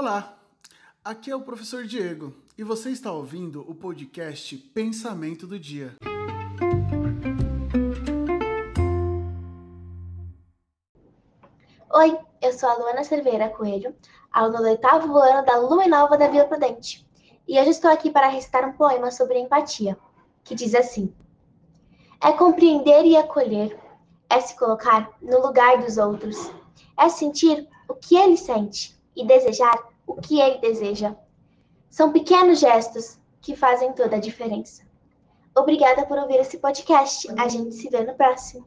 Olá, aqui é o professor Diego e você está ouvindo o podcast Pensamento do Dia. Oi, eu sou a Luana Cerveira Coelho, aluna do oitavo ano da Lumenova da Vila Prudente, e hoje estou aqui para recitar um poema sobre empatia, que diz assim: É compreender e acolher, é se colocar no lugar dos outros, é sentir o que ele sente e desejar o que ele deseja. São pequenos gestos que fazem toda a diferença. Obrigada por ouvir esse podcast. A gente se vê no próximo.